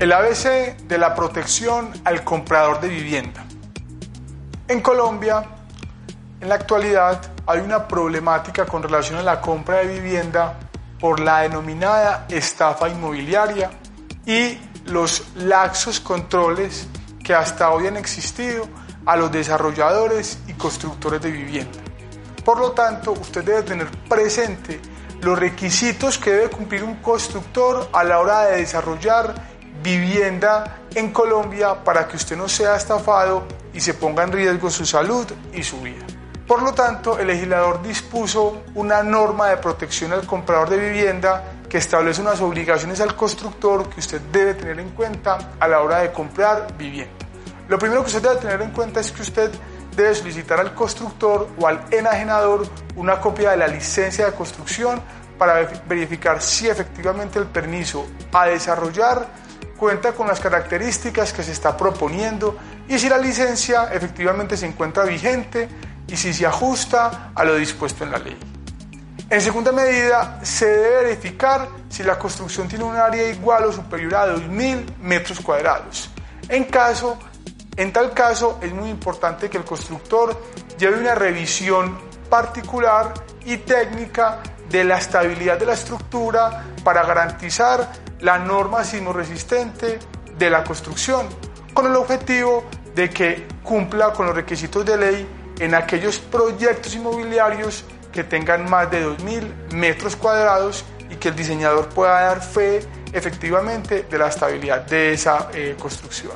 El ABC de la protección al comprador de vivienda. En Colombia, en la actualidad, hay una problemática con relación a la compra de vivienda por la denominada estafa inmobiliaria y los laxos controles que hasta hoy han existido a los desarrolladores y constructores de vivienda. Por lo tanto, usted debe tener presente los requisitos que debe cumplir un constructor a la hora de desarrollar vivienda en Colombia para que usted no sea estafado y se ponga en riesgo su salud y su vida. Por lo tanto, el legislador dispuso una norma de protección al comprador de vivienda que establece unas obligaciones al constructor que usted debe tener en cuenta a la hora de comprar vivienda. Lo primero que usted debe tener en cuenta es que usted debe solicitar al constructor o al enajenador una copia de la licencia de construcción para verificar si efectivamente el permiso a desarrollar cuenta con las características que se está proponiendo y si la licencia efectivamente se encuentra vigente y si se ajusta a lo dispuesto en la ley. En segunda medida, se debe verificar si la construcción tiene un área igual o superior a 2.000 metros cuadrados. En caso en tal caso, es muy importante que el constructor lleve una revisión particular y técnica de la estabilidad de la estructura para garantizar la norma sismoresistente de la construcción, con el objetivo de que cumpla con los requisitos de ley en aquellos proyectos inmobiliarios que tengan más de 2.000 metros cuadrados y que el diseñador pueda dar fe efectivamente de la estabilidad de esa eh, construcción.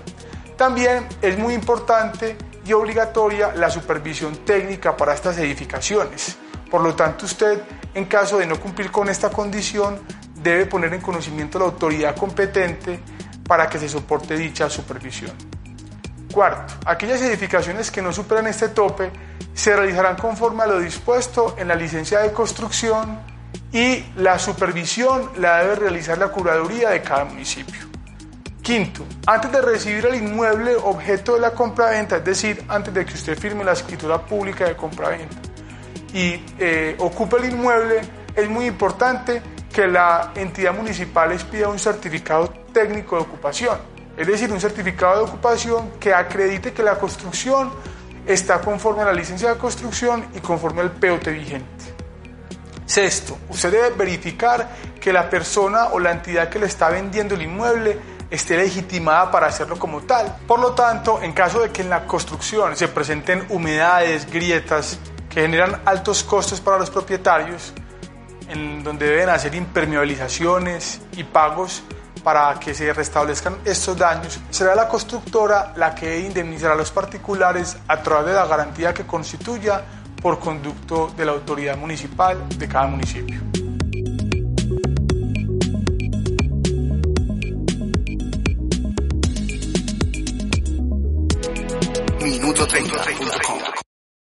También es muy importante y obligatoria la supervisión técnica para estas edificaciones. Por lo tanto, usted, en caso de no cumplir con esta condición, debe poner en conocimiento a la autoridad competente para que se soporte dicha supervisión. Cuarto, aquellas edificaciones que no superan este tope se realizarán conforme a lo dispuesto en la licencia de construcción y la supervisión la debe realizar la curaduría de cada municipio. Quinto, antes de recibir el inmueble objeto de la compraventa, es decir, antes de que usted firme la escritura pública de compraventa y eh, ocupe el inmueble, es muy importante que la entidad municipal les pida un certificado técnico de ocupación, es decir, un certificado de ocupación que acredite que la construcción está conforme a la licencia de construcción y conforme al POT vigente. Sexto, usted debe verificar que la persona o la entidad que le está vendiendo el inmueble esté legitimada para hacerlo como tal. Por lo tanto, en caso de que en la construcción se presenten humedades, grietas que generan altos costos para los propietarios, en donde deben hacer impermeabilizaciones y pagos para que se restablezcan estos daños, será la constructora la que indemnizará a los particulares a través de la garantía que constituya por conducto de la autoridad municipal de cada municipio. 30.